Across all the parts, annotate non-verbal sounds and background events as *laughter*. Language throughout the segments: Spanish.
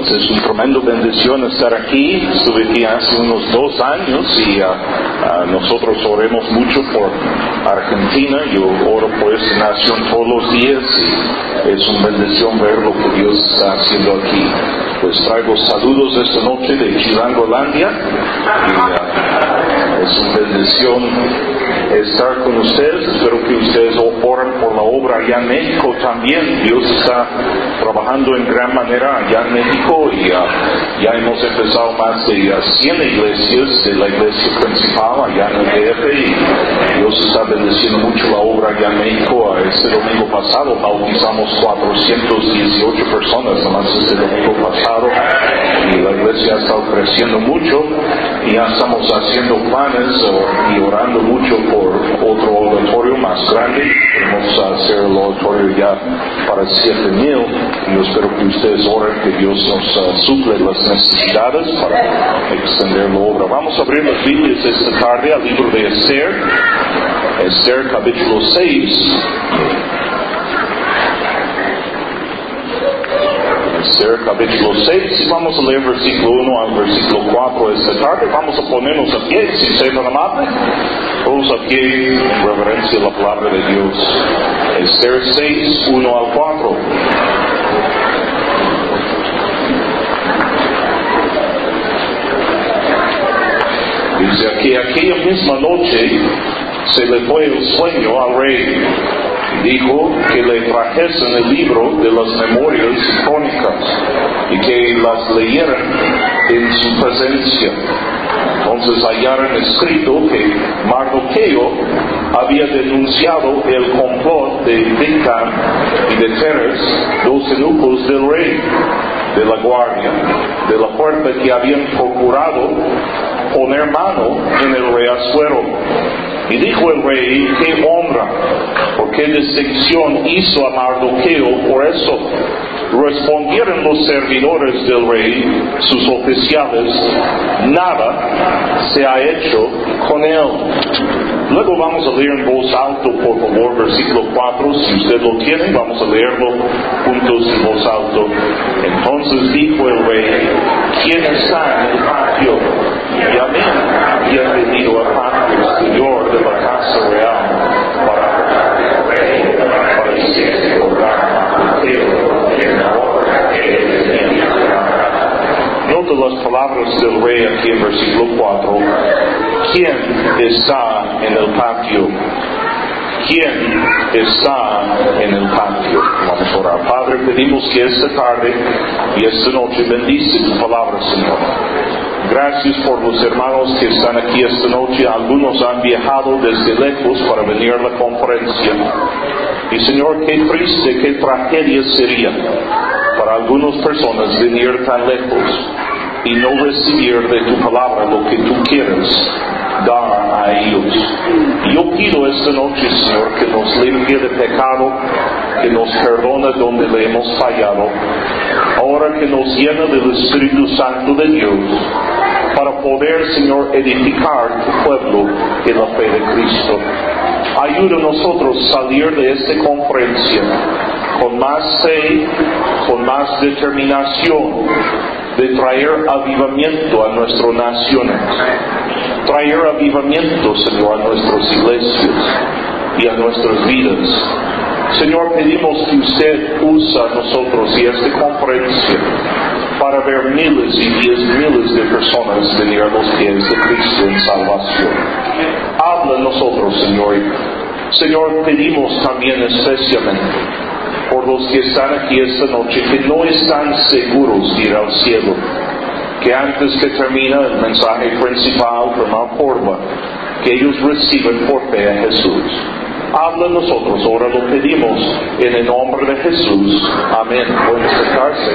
hermanos. Es una tremenda bendición estar aquí. Estuve aquí hace unos dos años y ah, nosotros oremos mucho por Argentina. Yo oro por esta nación todos los días y es una bendición ver lo que Dios está haciendo aquí. Pues traigo saludos esta noche de Chilangolandia ah, es una bendición estar con ustedes. Espero que ustedes oren por la obra allá en México también. Dios está trabajando en gran manera allá en México y ya hemos empezado más de 100 iglesias de la iglesia principal allá en el DF y Dios está bendeciendo mucho la obra allá en México. Este domingo pasado bautizamos 418 personas, nomás este domingo pasado y la iglesia ha estado creciendo mucho y ya estamos haciendo planes y orando mucho por otro auditorio más grande. Vamos a hacer el auditorio ya para 7000 y yo espero que ustedes oren que Dios nos uh, suple las necesidades para extender la obra. Vamos a abrir las Biblias esta tarde al libro de Esther, Esther capítulo 6. Esther capítulo 6 y vamos a leer versículo 1 al versículo 4 esta tarde. Vamos a ponernos a pie, si se tan amable. Vamos a pie en reverencia a la palabra de Dios. Esther 6, 1 al 4. Dice aquí, aquella misma noche se le fue el sueño al rey. Dijo que le trajesen el libro de las memorias crónicas y que las leyeran en su presencia. Entonces hallaron escrito que Mardoqueo había denunciado el complot de Bigtan y de Teres, dos eunucos del rey, de la guardia, de la puerta que habían procurado poner mano en el rey Asuero. Y dijo el rey, qué honra, qué distinción hizo a Mardoqueo por eso. Respondieron los servidores del rey, sus oficiales, nada se ha hecho con él. Luego vamos a leer en voz alta, por favor, versículo 4. Si usted lo tiene, vamos a leerlo juntos en voz alta. Entonces dijo el rey, ¿quién está en el patio? Y a mí había venido a patio, las palabras del rey aquí en versículo 4. ¿Quién está en el patio? ¿Quién está en el patio? Vamos a orar. Padre, pedimos que esta tarde y esta noche bendice tu palabra, Señor. Gracias por los hermanos que están aquí esta noche. Algunos han viajado desde lejos para venir a la conferencia. Y Señor, qué triste, qué tragedia sería para algunas personas venir tan lejos y no recibir de tu palabra lo que tú quieres dar a ellos. Yo pido esta noche, Señor, que nos limpie de pecado, que nos perdone donde le hemos fallado, ahora que nos llena del Espíritu Santo de Dios, para poder, Señor, edificar tu pueblo en la fe de Cristo. Ayuda a nosotros salir de esta conferencia con más fe, con más determinación de traer avivamiento a nuestras naciones, traer avivamiento, Señor, a nuestras iglesias y a nuestras vidas. Señor, pedimos que usted usa a nosotros y esta conferencia para ver miles y diez miles de personas venir los pies de Cristo en salvación. Habla a nosotros, Señor. Señor, pedimos también especialmente por los que están aquí esta noche que no están seguros de ir al cielo, que antes que termine el mensaje principal la forma, que ellos reciben por fe a Jesús. Habla nosotros, ahora lo pedimos en el nombre de Jesús. Amén. Pueden sentarse.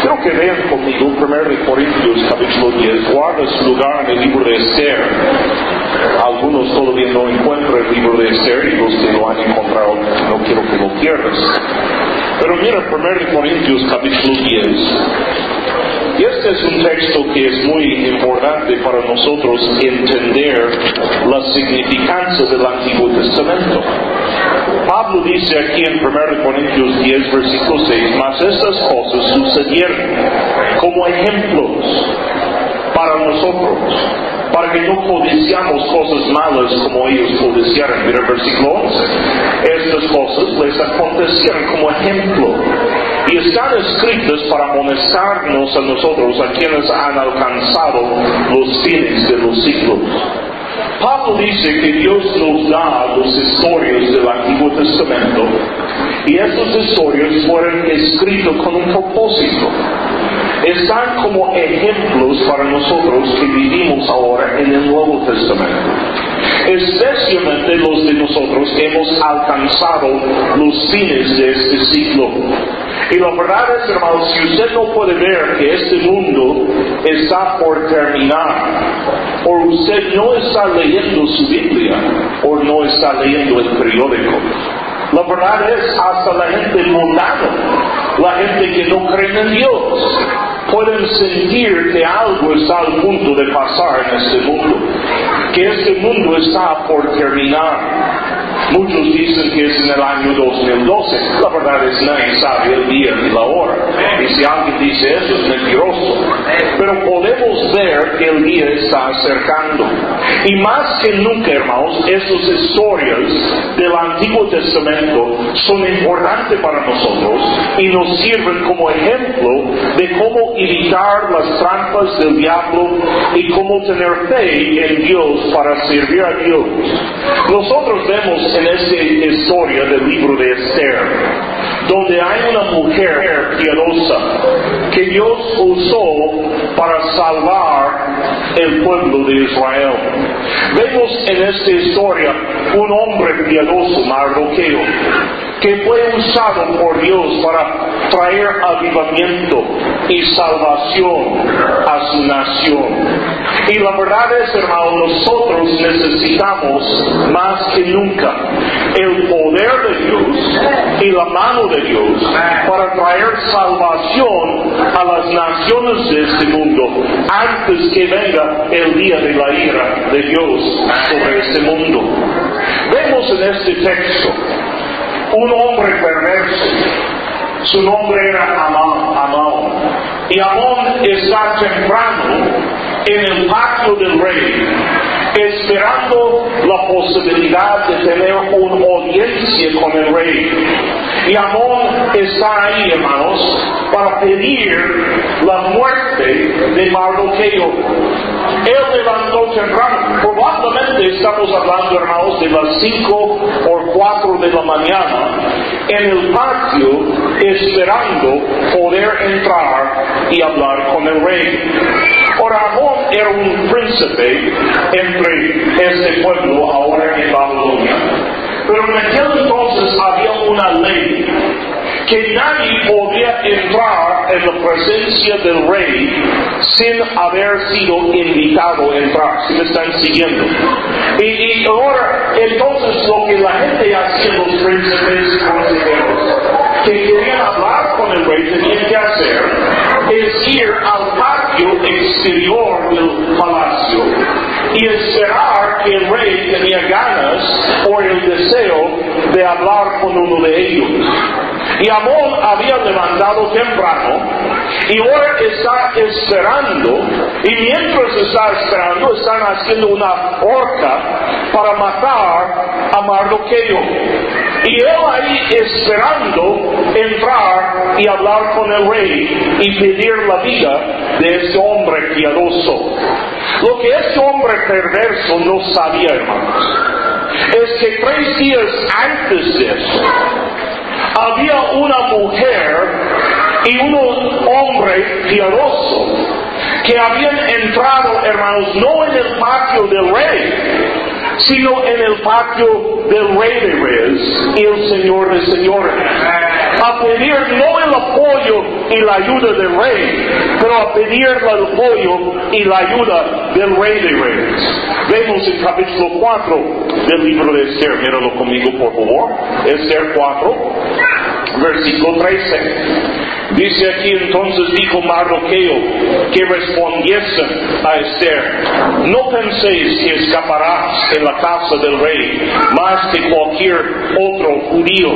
Quiero que vean conmigo 1 Corintios capítulo 10. Guarda su lugar en el libro de Esther. Algunos todavía no encuentran el libro de Esther y los que lo han encontrado no quiero que lo pierdas. Pero mira 1 Corintios capítulo 10. Y este es un texto que es muy importante para nosotros entender la significancia del Antiguo Testamento. Pablo dice aquí en 1 Corintios 10, versículo 6, mas estas cosas sucedieron como ejemplos para nosotros, para que no codiciamos cosas malas como ellos codiciaron. Mira el versículo 11. Estas cosas les acontecieron como ejemplo y están escritas para amonestarnos a nosotros, a quienes han alcanzado los fines de los siglos. Pablo dice que Dios nos da las historias del Antiguo Testamento y estas historias fueron escritas con un propósito están como ejemplos para nosotros que vivimos ahora en el Nuevo Testamento. Especialmente los de nosotros que hemos alcanzado los fines de este siglo. Y la verdad es, hermanos, si usted no puede ver que este mundo está por terminar, o usted no está leyendo su Biblia, o no está leyendo el periódico, la verdad es, hasta la gente mundana, la gente que no cree en Dios, pueden sentir que algo está al punto de pasar en este mundo, que este mundo está por terminar. Muchos dicen que es en el año 2012. La verdad es nadie sabe el día ni la hora. Y si alguien dice eso es mentiroso. Pero podemos ver que el día está acercando. Y más que nunca, hermanos, estas historias del Antiguo Testamento son importantes para nosotros y nos sirven como ejemplo de cómo evitar las trampas del diablo y cómo tener fe en Dios para servir a Dios. Nosotros vemos en esta historia del libro de Esther, donde hay una mujer piadosa que Dios usó para salvar el pueblo de Israel. Vemos en esta historia un hombre piadoso, Mardoqueo, que fue usado por Dios para traer avivamiento y salvación a su nación. Y la verdad es, hermano, nosotros necesitamos más que nunca el poder de Dios y la mano de Dios para traer salvación a las naciones de este mundo antes que venga el día de la ira de Dios sobre este mundo. Vemos en este texto un hombre perverso. Su nombre era Amón. Amón. Y Amón está temprano en el patio del rey, esperando la posibilidad de tener una audiencia con el rey. Y Amón está ahí, hermanos, para pedir la muerte de Mardoqueo. Él levantó temprano. Probablemente estamos hablando, hermanos, de las cinco o cuatro de la mañana en el patio esperando poder entrar y hablar con el rey. Ahora, Amón era un príncipe entre este pueblo ahora en Babilonia. Pero en aquel entonces había una ley que nadie podía entrar en la presencia del rey sin haber sido invitado a entrar, si me están siguiendo. Y, ahora, entonces lo que la gente hacía, los príncipes y consejeros, que querían hablar con el rey, tenían que hacer, exterior del palacio y esperar que el rey tenía ganas o el deseo de hablar con uno de ellos. Y Amón había levantado temprano y ahora está esperando, y mientras está esperando, están haciendo una horca para matar a Mardoqueo. Y él ahí esperando entrar y hablar con el rey y pedir la vida de este hombre piadoso. Lo que este hombre perverso no sabía, hermanos, es que tres días antes de eso, había una mujer y un hombre piadoso que habían entrado, hermanos, no en el patio del rey, sino en el patio del Rey de Reyes y el Señor de Señores. A pedir no el apoyo y la ayuda del Rey, pero a pedir el apoyo y la ayuda del Rey de Reyes. Vemos en capítulo 4 del libro de Esther, míralo conmigo por favor, Esther 4, versículo 13. Dice aquí entonces dijo Mardoqueo que respondiesen a Esther, no penséis que escaparás en la casa del rey más que cualquier otro judío,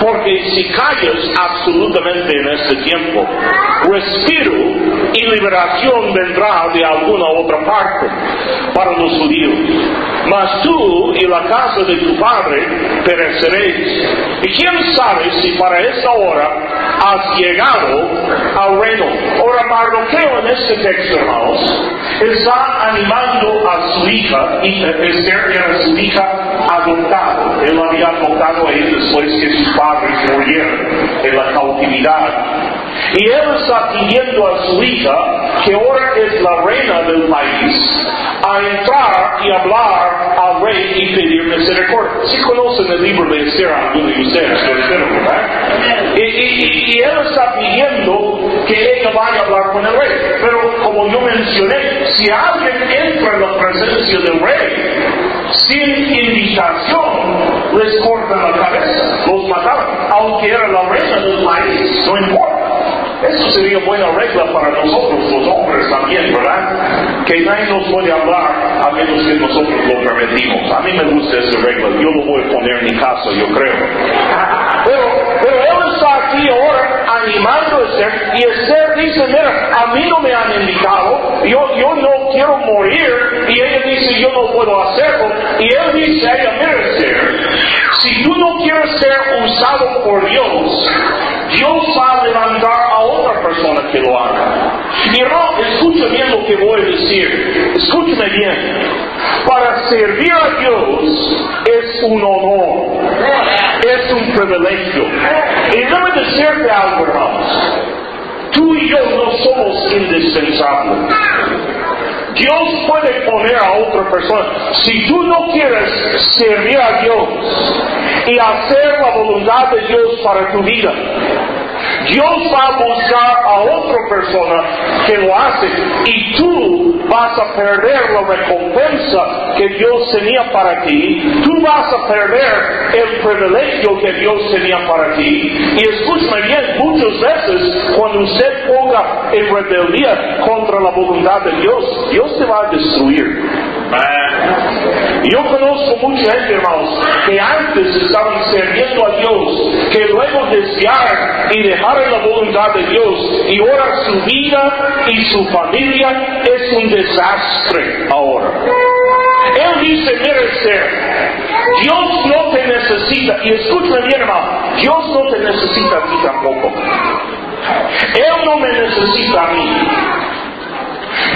porque si callas absolutamente en este tiempo, respiro y liberación vendrá de alguna otra parte para los judíos. Mas tú y la casa de tu padre pereceréis. Y quién sabe si para esta hora has llegado al reino. Ahora Mardoqueo en este texto, hermanos, está animando a su hija, y Esther era su hija adoptada. Él había adoptado a ella después que sus padres murieron en la cautividad. Y él está pidiendo a su hija, que ahora es la reina del país, a entrar y hablar al rey y pedir misericordia. Si conocen el libro de Esther, algunos de ustedes, ¿verdad? Y, y, y, él está pidiendo que ella vaya a hablar con el rey. Pero como yo mencioné, si alguien entra en la presencia del rey sin invitación, les cortan la cabeza, los mataron, aunque era la reina del país, no importa. Eso sería buena regla para nosotros, los hombres también, ¿verdad? Que nadie nos puede hablar a menos que nosotros lo permitimos. A mí me gusta esa regla, yo lo voy a poner en mi casa, yo creo. *laughs* Pero, pero él está aquí ahora animando a Esther y Esther dice, mira, a mí no me han invitado, yo, yo no quiero morir y ella dice, yo no puedo hacerlo. Y él dice ella, mira si tú no quieres ser usado por Dios, Dios va a levantar persona que lo haga. Y no, escucha bien lo que voy a decir. Escúchame bien. Para servir a Dios es un honor. Es un privilegio. Y debe decirte algo, hermanos. Tú y yo no somos indispensables. Dios puede poner a otra persona. Si tú no quieres servir a Dios y hacer la voluntad de Dios para tu vida, Dios va a buscar a otra persona que lo hace y tú vas a perder la recompensa que Dios tenía para ti, tú vas a perder el privilegio que Dios tenía para ti. Y escúchame bien, muchas veces cuando usted ponga en rebeldía contra la voluntad de Dios, Dios te va a destruir. Yo conozco mucha gente, hermanos, que antes estaban sirviendo a Dios, que luego desearon y dejaron la voluntad de Dios, y ahora su vida y su familia es un desastre ahora. Él dice, mire ser, Dios no te necesita, y escúchame bien hermano, Dios no te necesita a ti tampoco. Él no me necesita a mí.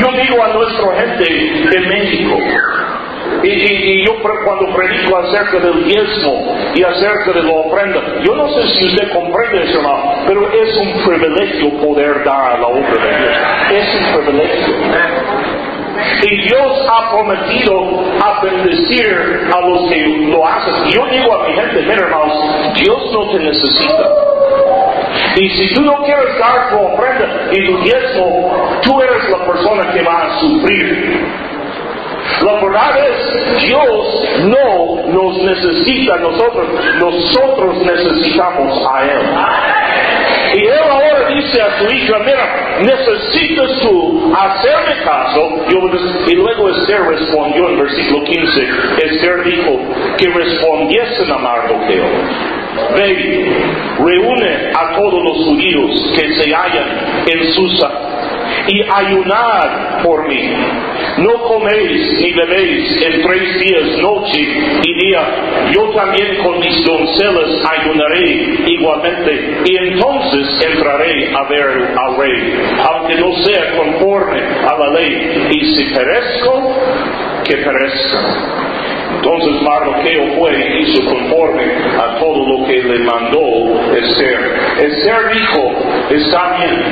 Yo digo a nuestra gente de México, y, yo cuando predico acerca del diezmo y acerca de la ofrenda, yo no sé si usted comprende eso, hermano, pero es un privilegio poder dar a la obra de Dios. Es un privilegio. Y Dios ha prometido a bendecir a los que lo hacen. Y yo digo a mi gente, mira hermanos, Dios no te necesita. Y si tú no quieres dar tu ofrenda y tu diezmo, tú eres la persona que va a sufrir. La verdad es, Dios no nos necesita a nosotros, nosotros necesitamos a Él. Y Él ahora dice a su hija, mira, necesitas tú hacerme caso. y luego Esther respondió en versículo 15, Esther dijo que respondiesen a Mardoqueo. Ve, reúne a todos los judíos que se hallan en Susa y ayunad por mí. No coméis ni bebéis en tres días, noche y día. Yo también con mis doncellas ayunaré igualmente y entonces entraré a ver al rey, aunque no sea conforme a la ley. Y si perezco, que perezca. Entonces Mardoqueo fue y hizo conforme a todo lo que le mandó Esther. Esther dijo, está bien,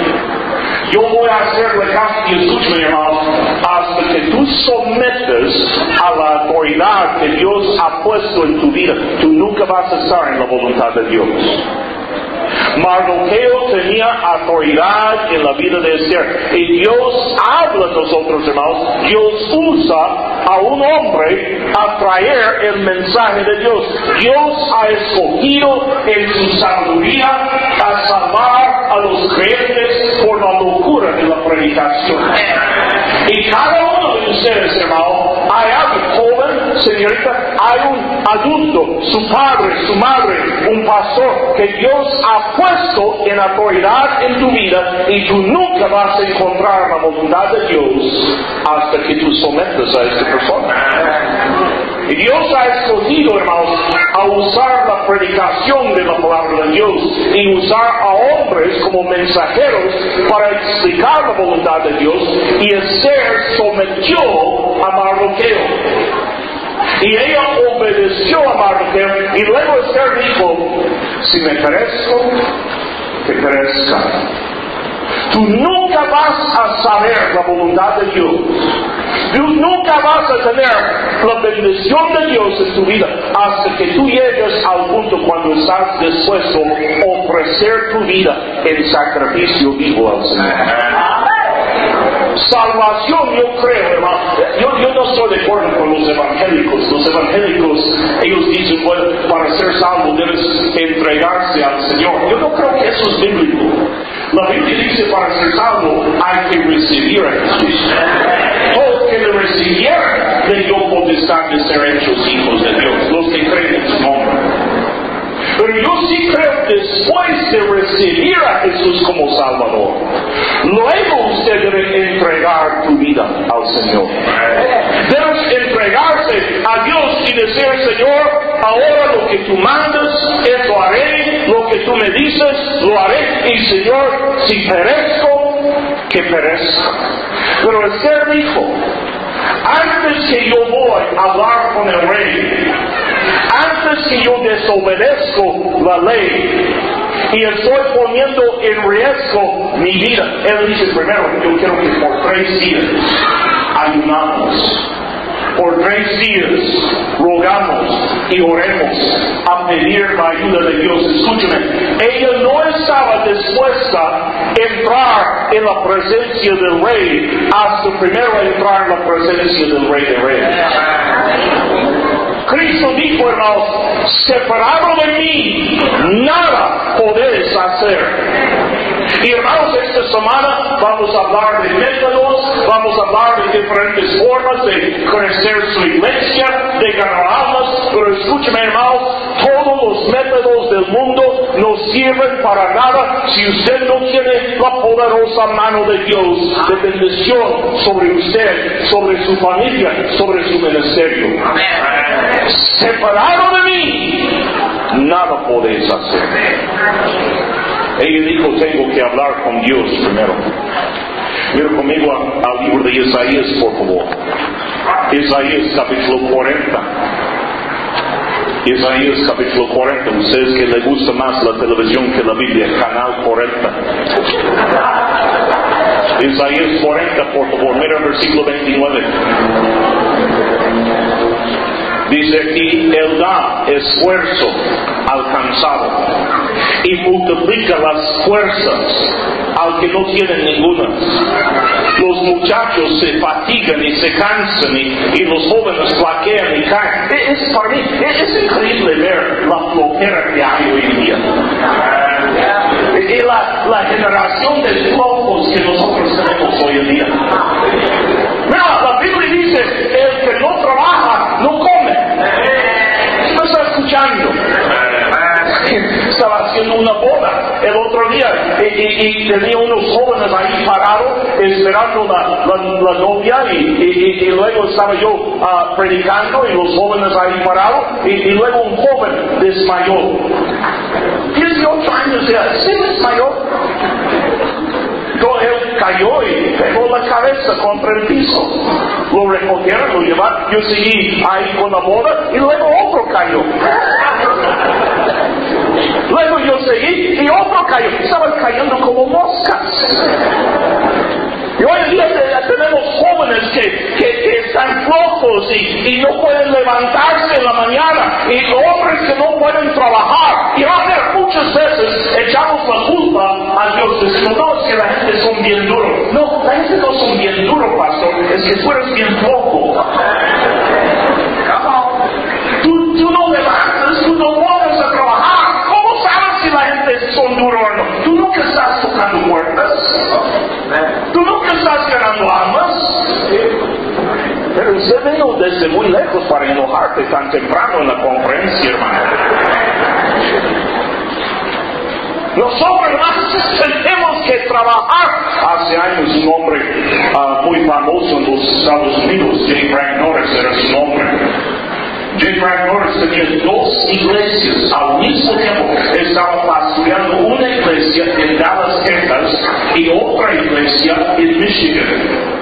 yo voy a hacerle caso y escúchame, hermano, hasta que tú sometes a la autoridad que Dios ha puesto en tu vida. Tú nunca vas a estar en la voluntad de Dios. Mardoqueo tenía autoridad en la vida de Esther. Y Dios habla a nosotros, hermanos. Dios usa a un hombre a traer el mensaje de Dios. Dios ha escogido en su sabiduría a salvar a los creyentes por la locura de la predicación. Y cada uno de ustedes, hermano, hay alguien joven, señorita, hay un adulto, su padre, su madre, un pastor que Dios ha puesto en autoridad en tu vida y tú nunca vas a encontrar la voluntad de Dios hasta que tú sometas a esta persona. Y Dios ha escogido, hermanos, a usar la predicación de la palabra de Dios y usar a hombres como mensajeros para explicar la voluntad de Dios. Y Esther sometió a Mardoqueo. Y ella obedeció a Mardoqueo. Y luego Esther dijo, si me perezco, que perezca. Tú nunca vas a saber la voluntad de Dios. Tú nunca vas a tener la bendición de Dios en tu vida hasta que tú llegues al punto cuando estás dispuesto a ofrecer tu vida en sacrificio vivo al Señor. Salvación, yo creo, hermano. Yo, yo no estoy de acuerdo con los evangélicos. Los evangélicos, ellos dicen, bueno, para ser salvo debes entregarse al Señor. Yo no creo que eso es bíblico. La Biblia dice para ser salvo hay que recibir a Jesús. Todos que le recibieran le dio potestad de ser hechos hijos de Dios, los que creen. Pero yo sí creo después de recibir a Jesús como Salvador, luego usted debe entregar tu vida al Señor. Debes entregarse a Dios y decir, Señor, ahora lo que tú mandas, eso haré, lo que tú me dices, lo haré, y Señor, si perezco, que perezca. Pero Esther dijo, antes que yo voy a hablar con el rey, antes que yo desobedezco la ley y estoy poniendo en riesgo mi vida, él dice primero, yo quiero que por tres días ayunamos por tres días rogamos y oremos a pedir la ayuda de Dios. Escúcheme, ella no estaba dispuesta a entrar en la presencia del rey hasta primero entrar en la presencia del rey de reyes. Cristo dijo, hermanos, separado de mí, nada podéis hacer. Y hermanos, esta semana vamos a hablar de métodos, vamos a hablar de diferentes formas de crecer su iglesia, de ganar almas, pero escúcheme hermanos, todos los métodos del mundo no sirven para nada si usted no tiene la poderosa mano de Dios de bendición sobre usted, sobre su familia, sobre su ministerio. Separado de mí, nada podéis hacer. Ella dijo, tengo que hablar con Dios primero. Mira conmigo al libro de Isaías, por favor. Isaías capítulo 40. Isaías capítulo 40. Ustedes que les gusta más la televisión que la Biblia, canal 40. Isaías 40, por favor. Mira el versículo 29. Dice aquí, Él da esfuerzo alcanzado y multiplica las fuerzas al que no tiene ninguna. Los muchachos se fatigan y se cansan y, los jóvenes flaquean y caen. Es, para mí, es, increíble ver la flojera que hay hoy en día. Y la, la generación de flojos que nosotros tenemos hoy en día. Mira, la Biblia dice, el que no trabaja, no come. ¿No está escuchando? *laughs* Estaba haciendo una boda el otro día y, tenía unos jóvenes ahí parados esperando la, la, novia y, luego estaba yo uh, predicando y los jóvenes ahí parados y, luego un joven desmayó. 18 años ya, sí desmayó. Entonces él cayó y pegó la cabeza contra el piso. Lo recogieron, lo llevaron. Yo seguí ahí con la boda y luego otro cayó. Luego yo seguí y otro cayó. Estaban cayendo como moscas. Y hoy en día tenemos jóvenes que, que, están flojos y, y, no pueden levantarse en la mañana y hombres que no pueden trabajar. Y va a haber muchas veces echamos la culpa a Dios diciendo, no, es que la gente son bien duros. No, la gente no son bien duros, pastor, es que tú eres bien flojo. Desde muy lejos para enojarte tan temprano en la conferencia, hermano. Nosotros más tenemos que trabajar. Hace años un hombre ah, muy famoso en los Estados Unidos, J. Frank Norris era su nombre. J. Frank Norris tenía dos iglesias al mismo tiempo. Estaba pastoreando una iglesia en Dallas, Texas y otra iglesia en Michigan.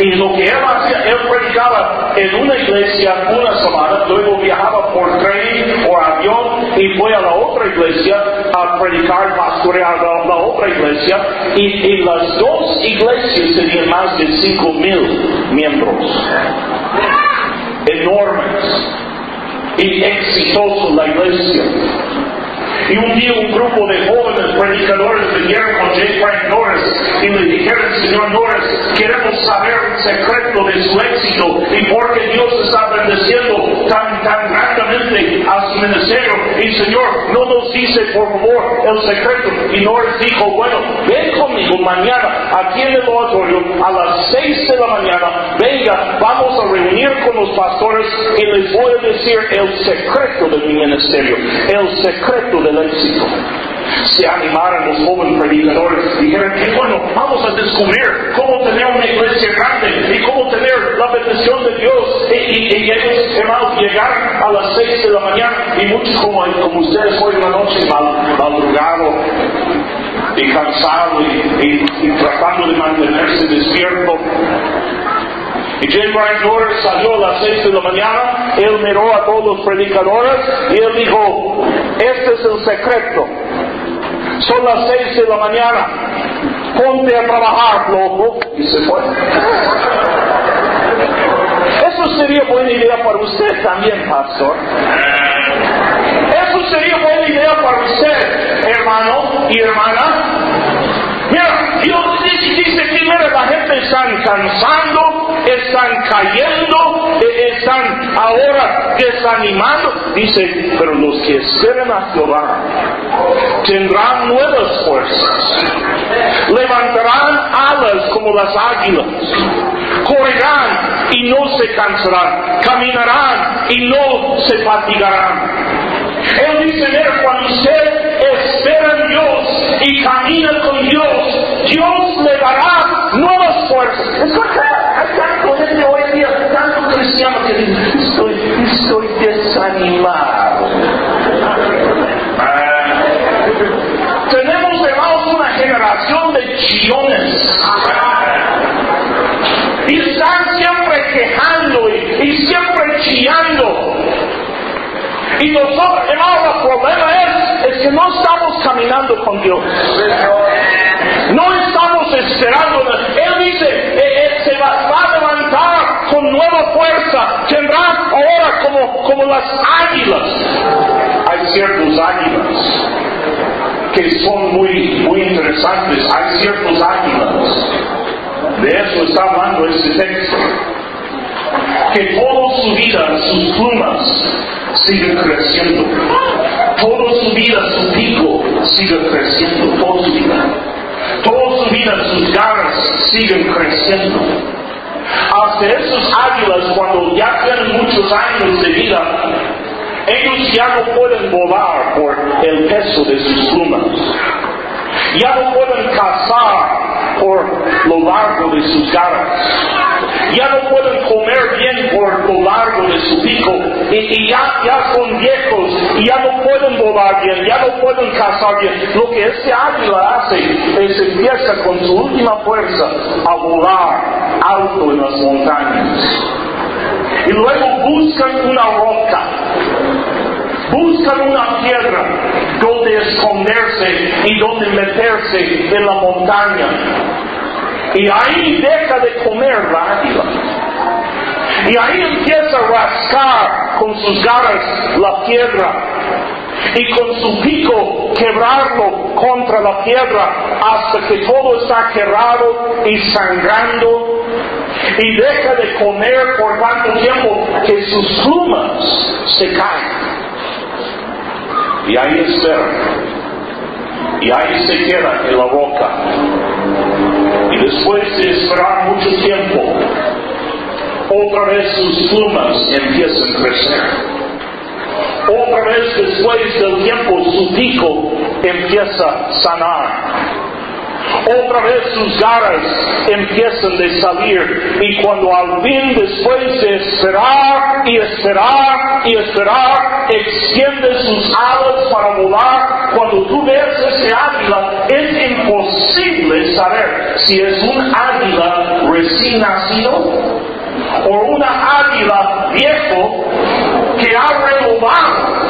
Y lo que él hacía, él predicaba en una iglesia una semana, luego viajaba por tren o avión y fue a la otra iglesia a predicar, pastorear la, la otra iglesia. Y, y, las dos iglesias tenían más de cinco mil miembros. Enormes. Y exitoso la iglesia. Y un día un grupo de jóvenes predicadores vinieron con J. Frank Norris y le dijeron, Señor Norris, queremos saber el secreto de su éxito y por qué Dios está bendeciendo tan, tan grandemente a su ministerio. Y Señor, no nos dice por favor el secreto. Y Norris dijo, bueno, ven conmigo mañana aquí en el oratorio a las seis de la mañana, venga, vamos a reunir con los pastores y les voy a decir el secreto de mi ministerio, el secreto del éxito. Se animaron los jóvenes predicadores, dijeron que bueno, vamos a descubrir cómo tener una iglesia grande y cómo tener la bendición de Dios. Y, ellos, hermanos, llegaron a las seis de la mañana y muchos como, como ustedes hoy en la noche mal, madrugado y cansado y, y tratando de mantenerse despierto. Y J. Brian Norris salió a las seis de la mañana, él miró a todos los predicadores y él dijo, este es el secreto. Son las seis de la mañana, ponte a trabajar, loco. Y se fue. Eso sería buena idea para usted también, pastor. Eso sería buena idea para usted, hermano y hermana. Mira, Dios dice que mira, la gente están cansando, están cayendo, e, ahora desanimando. Dice, pero los que esperen a Jehová tendrán nuevas fuerzas, levantarán alas como las águilas, correrán y no se cansarán, caminarán y no se fatigarán. Él dice, mira, cuando usted espera en Dios y camina con Dios, Dios le dará nuevas fuerzas. Es que estoy, estoy desanimado. Tenemos, hermanos, una generación de chillones. Y están siempre quejando y, y siempre chillando. Y nosotros, hermano, el problema es, es que no estamos caminando con Dios. No estamos esperando dice, eh, eh, se va, a levantar con nueva fuerza. Tendrá ahora como, como las águilas. Hay ciertos águilas que son muy, muy interesantes. Hay ciertos águilas. De eso está hablando este texto. Que toda su vida, sus plumas, siguen creciendo. Toda su vida su pico sigue creciendo, toda su vida. Toda su vida sus garras siguen creciendo. Hasta esos águilas, cuando ya tienen muchos años de vida, ellos ya no pueden volar por el peso de sus plumas. Ya no pueden cazar por lo largo de sus garras ya no pueden comer bien por lo largo de su pico y, ya, ya, son viejos y ya no pueden volar bien, ya no pueden cazar bien. Lo que este águila hace es empieza con su última fuerza a volar alto en las montañas. Y luego buscan una roca, buscan una piedra donde esconderse y donde meterse en la montaña y ahí deja de comer la águila. Y ahí empieza a rascar con sus garras la piedra. Y con su pico quebrarlo contra la piedra hasta que todo está quebrado y sangrando. Y deja de comer por tanto tiempo que sus plumas se caen. Y ahí espera. Y ahí se queda en la boca después de esperar mucho tiempo, otra vez sus plumas empiezan a crecer. Otra vez después del tiempo su pico empieza a sanar. Otra vez sus garras empiezan a salir y cuando al fin después de esperar y esperar y esperar extiende sus alas para volar, cuando tú ves ese águila es imposible saber si es un águila recién nacido o una águila viejo que ha renovado.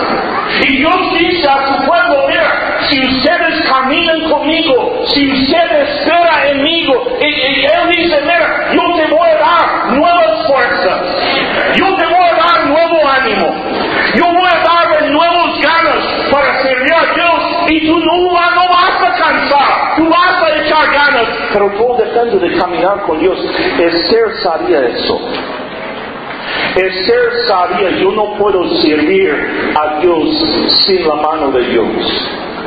Y Dios dice a su pueblo, mira, si ustedes caminan si ustedes esperan en mí, Él dice, mira, yo te voy a dar nuevas fuerzas, yo te voy a dar nuevo ánimo, yo voy a darle nuevos ganas para servir a Dios y tú no, vas a cansar, tú vas a echar ganas, pero todo depende de caminar con Dios. Esther sabía eso. Esther sabía, yo no puedo servir a Dios sin la mano de Dios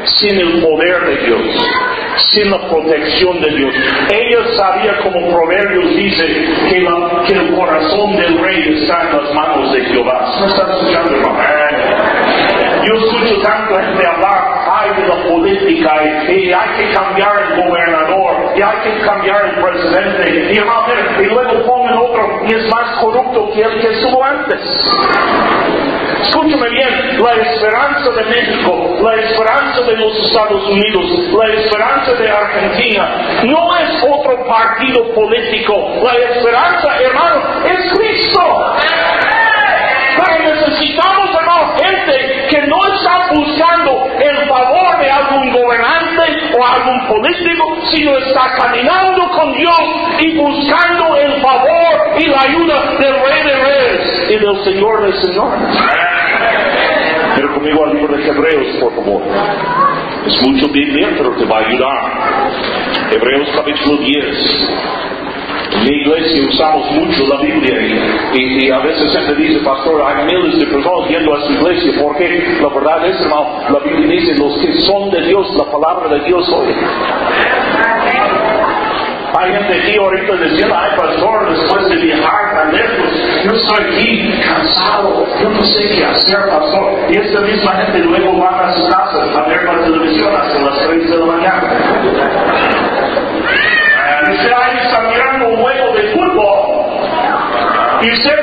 sin el poder de Dios, sin la protección de Dios. Ella sabía, como Proverbios dice, que, el corazón del rey está en las manos de Jehová. ¿No están escuchando, Yo escucho tanta gente hablar ay, de la política y, hay que cambiar el gobernador y hay que cambiar el presidente y, y luego ponen otro y es más corrupto que el que estuvo antes. Escúchame bien, la esperanza de México, la esperanza de los Estados Unidos, la esperanza de Argentina, no es otro partido político. La esperanza, hermano, es Cristo. Pero necesitamos, hermano, gente que no está buscando el favor de algún gobernante o algún político, sino está caminando con Dios y buscando el favor y la ayuda del Rey de Reyes y del Señor de Señores. Pero conmigo al libro de Hebreos, por favor. Es mucho Biblia, pero te va a ayudar. Hebreos capítulo 10. En mi iglesia usamos mucho la Biblia y, a veces gente dice, pastor, hay miles de personas yendo a su iglesia porque la verdad es, hermano, la Biblia dice, los que son de Dios, la palabra de Dios hoy. Hay gente aquí ahorita diciendo, ay pastor, después de viajar tan lejos, yo estoy aquí cansado, yo no sé qué hacer, pastor. Y esta misma gente luego va a su casa a ver la televisión hasta las 3 de la mañana. Y usted ahí está mirando un juego de fútbol. Y usted,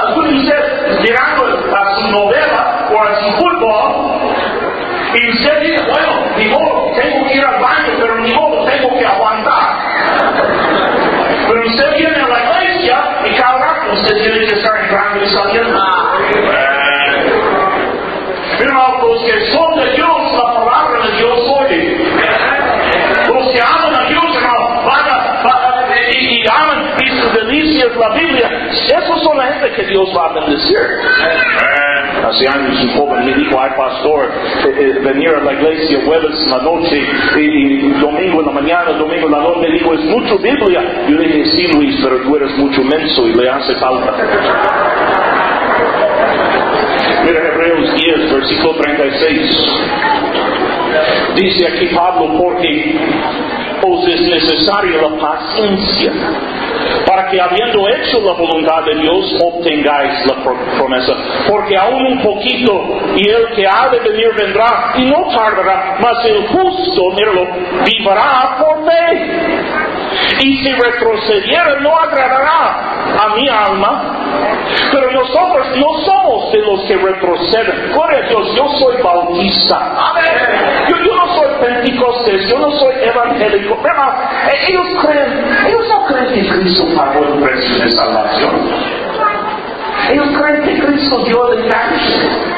algunos de ustedes mirando a su novela o a su fútbol. Y usted dice, bueno, ni modo, tengo que ir al baño, pero ni modo, usted tiene que estar entrando y saliendo. Pero los que son de Dios, la palabra de Dios oye. Que aman a Dios, hermano, van a, y, y, aman y sus delicias la Biblia. Esos son la gente que Dios va a bendecir. Hace años un joven me dijo, ay pastor, eh, eh, venir a la iglesia jueves en la noche y, domingo en la mañana, domingo en la noche, me dijo, es mucho Biblia. Yo le dije, sí Luis, pero tú eres mucho menso y le hace falta. Mira Hebreos 10, versículo 36. Dice aquí Pablo, porque os es necesaria la paciencia para que habiendo hecho la voluntad de Dios obtengáis la promesa. Porque aún un poquito y el que ha de venir vendrá y no tardará, mas el justo, míralo, vivirá por fe. Y si retrocediera no agradará a mi alma. Pero nosotros no somos de los que retroceden. A Dios, yo soy bautista. Yo, yo no soy pentecostés, yo no soy evangélico. Pero ellos creen, ellos no creen que Cristo pagó el precio de salvación. Ellos creen que Cristo dio el enganche.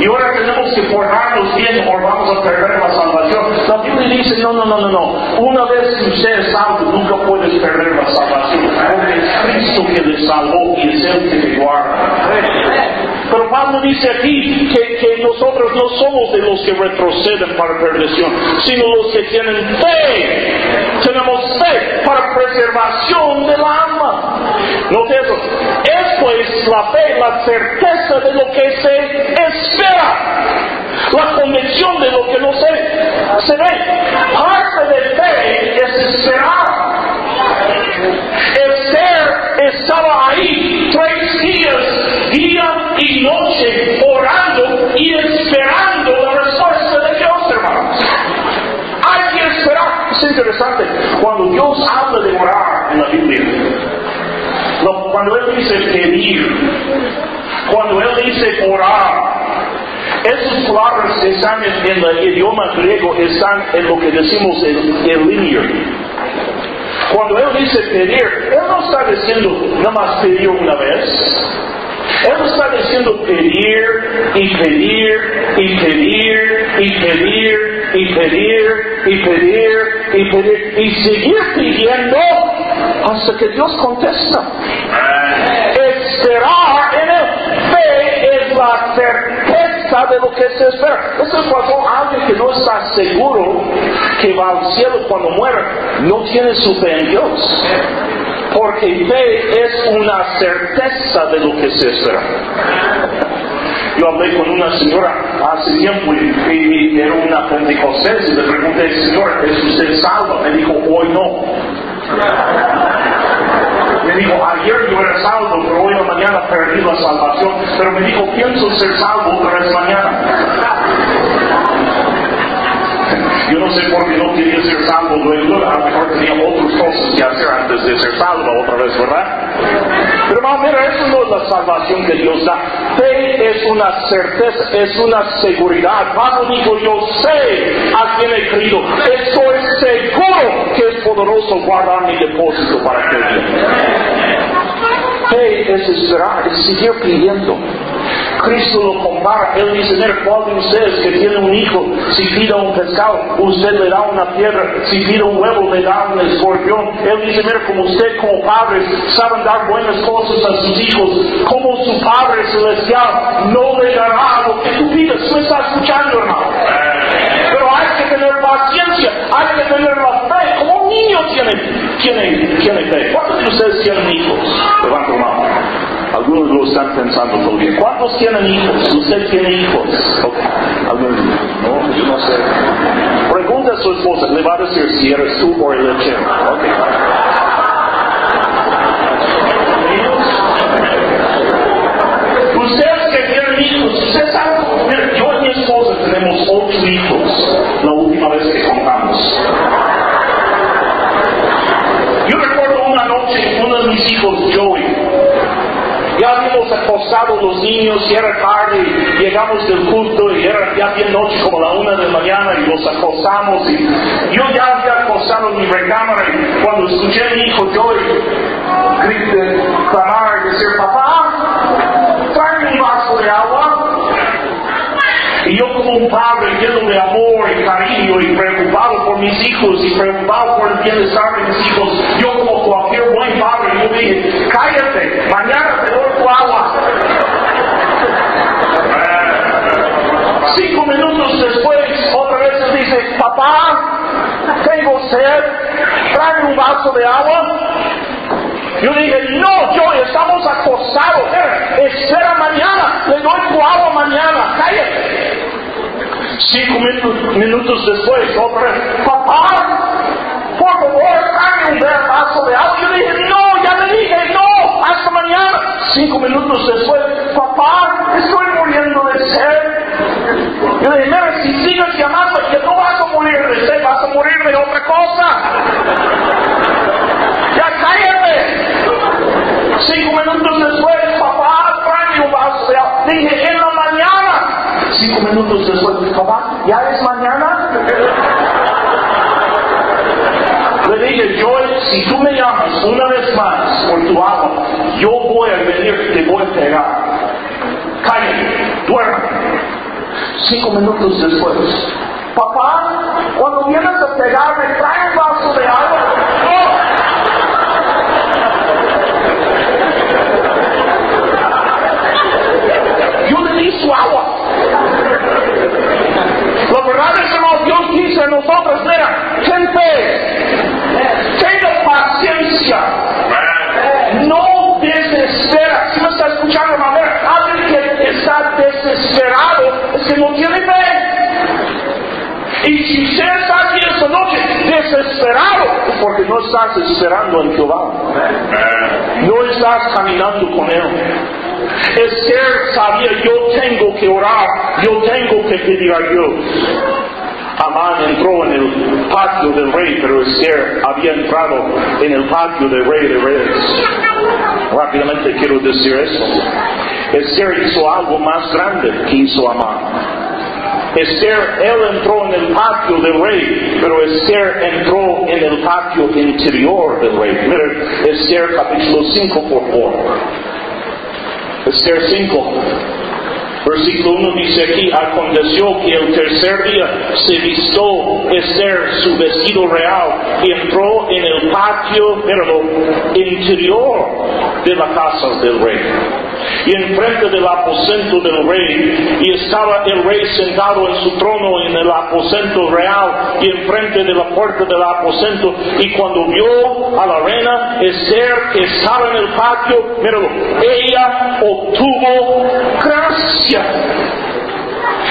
Y ahora tenemos que portarnos bien o vamos a perder la salvación. La Biblia dice, no, no, no, no, no. Una vez que usted es salvo, nunca puedes perder la salvación. es Cristo que le salvó y es Él que le guarda. Pero Pablo dice aquí que, nosotros no somos de los que retroceden para perdición, sino los que tienen fe. Tenemos fe para preservación del alma. Note eso. Es la fe, la certeza de lo que se espera. La convicción de lo que no se, se ve. Parte de fe es esperar. El ser es estaba ahí tres días, día y noche, orando y esperando la respuesta de Dios, hermanos. Hay que esperar. Es interesante, cuando Dios habla de orar en la Biblia, cuando Él dice pedir, cuando Él dice orar, esas palabras están en, el idioma griego, están en lo que decimos en, en línea. Cuando Él dice pedir, Él no está diciendo nada más pedir una vez. Él está diciendo pedir y pedir y pedir y pedir y pedir y pedir y pedir y seguir pidiendo hasta que Dios contesta. Esperar en el fe es la certeza de lo que se espera. Eso es cuando alguien que no está seguro que va al cielo cuando muera, no tiene su fe en Dios. Porque fe es una certeza de lo que se espera. Yo hablé con una señora hace tiempo y, era una pentecostés y le pregunté, Señor, ¿es usted salvo? Me dijo, hoy no. Me dijo, ayer yo era salvo, pero hoy la mañana perdí la salvación. Pero me dijo, pienso ser salvo otra vez mañana. Yo no sé por qué no quería ser salvo luego, a lo mejor tenía otras cosas que hacer antes de ser salvo otra vez, ¿verdad? Pero vamos, mira, eso no es la salvación que Dios da. Fe es una certeza, es una seguridad. Pablo dijo, yo sé a quién he creído. Estoy seguro que es poderoso guardar mi depósito para que Fe es esperar, es seguir pidiendo. Cristo lo compara. Él dice, mira, ¿cuál de ustedes que tiene un hijo, si pide un pescado, usted le da una piedra, si pide un huevo, le da un escorpión? Él dice, mira, como usted como padres saben dar buenas cosas a sus hijos, como su Padre Celestial no le dará lo que tú pides. ¿Tú estás escuchando, hermano? Pero hay que tener paciencia, hay que tener la fe, como un niño tiene, tiene, fe. ¿Cuántos de ustedes tienen hijos? Levanta la. Algunos lo están pensando todavía. ¿Cuántos tienen hijos? ¿Usted tiene hijos? Algunos, no, yo no sé. Pregunta a su esposa, le va a decir si eres tú o el lechero. Okay. Ustedes que tienen hijos, ustedes saben, yo y mi esposa tenemos ocho hijos la última vez que contamos. Yo recuerdo una noche, uno de mis hijos, Joey, ya habíamos acostado los niños y era tarde, llegamos del culto y era ya bien noche como la una de la mañana y los acostamos y yo ya había acostado en mi recámara y cuando escuché a mi hijo yo grité, clamar y decir, papá, trae un vaso de agua. Y yo como un padre lleno de amor y cariño y preocupado por mis hijos y preocupado por el bienestar de mis hijos, yo como cualquier buen padre, yo dije, cállate, mañana te doy tu agua. Cinco minutos después, otra vez dice, papá, tengo sed, trae un vaso de agua. Yo dije, no, yo estamos acostados. Espera mañana, le doy tu agua mañana, cállate. Cinco minutos, después, otra vez, papá, por favor, tráeme un vaso de agua. Yo dije, no, ya le dije, no, hasta mañana. Cinco minutos después, papá, estoy muriendo de sed. Yo mira, si sigues llamando, que no vas a morir de sed, vas a morir de otra cosa. Ya cállate. Cinco minutos después, papá, vaso de agua. Dije, en la mañana. Cinco minutos después, papá, ¿ya es mañana? Le dije, Joel, si tú me llamas una vez más por tu agua, yo voy a venir, te voy a pegar. Cállate. Cinco minutos después, papá, cuando vienes a pegarme, trae un vaso de agua. Yo le di su agua. La verdad es que Dios dice a nosotros, mira, gente, tenga paciencia. No desespera. Si me está escuchando, hermano, alguien que está desesperado es que no tiene fe. Y si usted está aquí esta noche desesperado porque no estás esperando en Jehová. No estás caminando con Él. Esther sabía, yo tengo que orar, yo tengo que pedir a Dios. Amán entró en el patio del rey, pero Esther había entrado en el patio del rey de reyes. Rápidamente quiero decir eso. Esther hizo algo más grande que hizo Amán. Esther, él entró en el patio del rey, pero Esther entró en el patio interior del rey. Miren, Esther capítulo 5, por favor. Esther 5. Versículo 1 dice aquí, aconteció que el tercer día se vistió Esther su vestido real y entró en el patio pero, interior de la casa del rey y enfrente del aposento del rey, y estaba el rey sentado en su trono en el aposento real, y enfrente de la puerta del aposento, y cuando vio a la reina Esther que estaba en el patio, míralo, ella obtuvo gracia.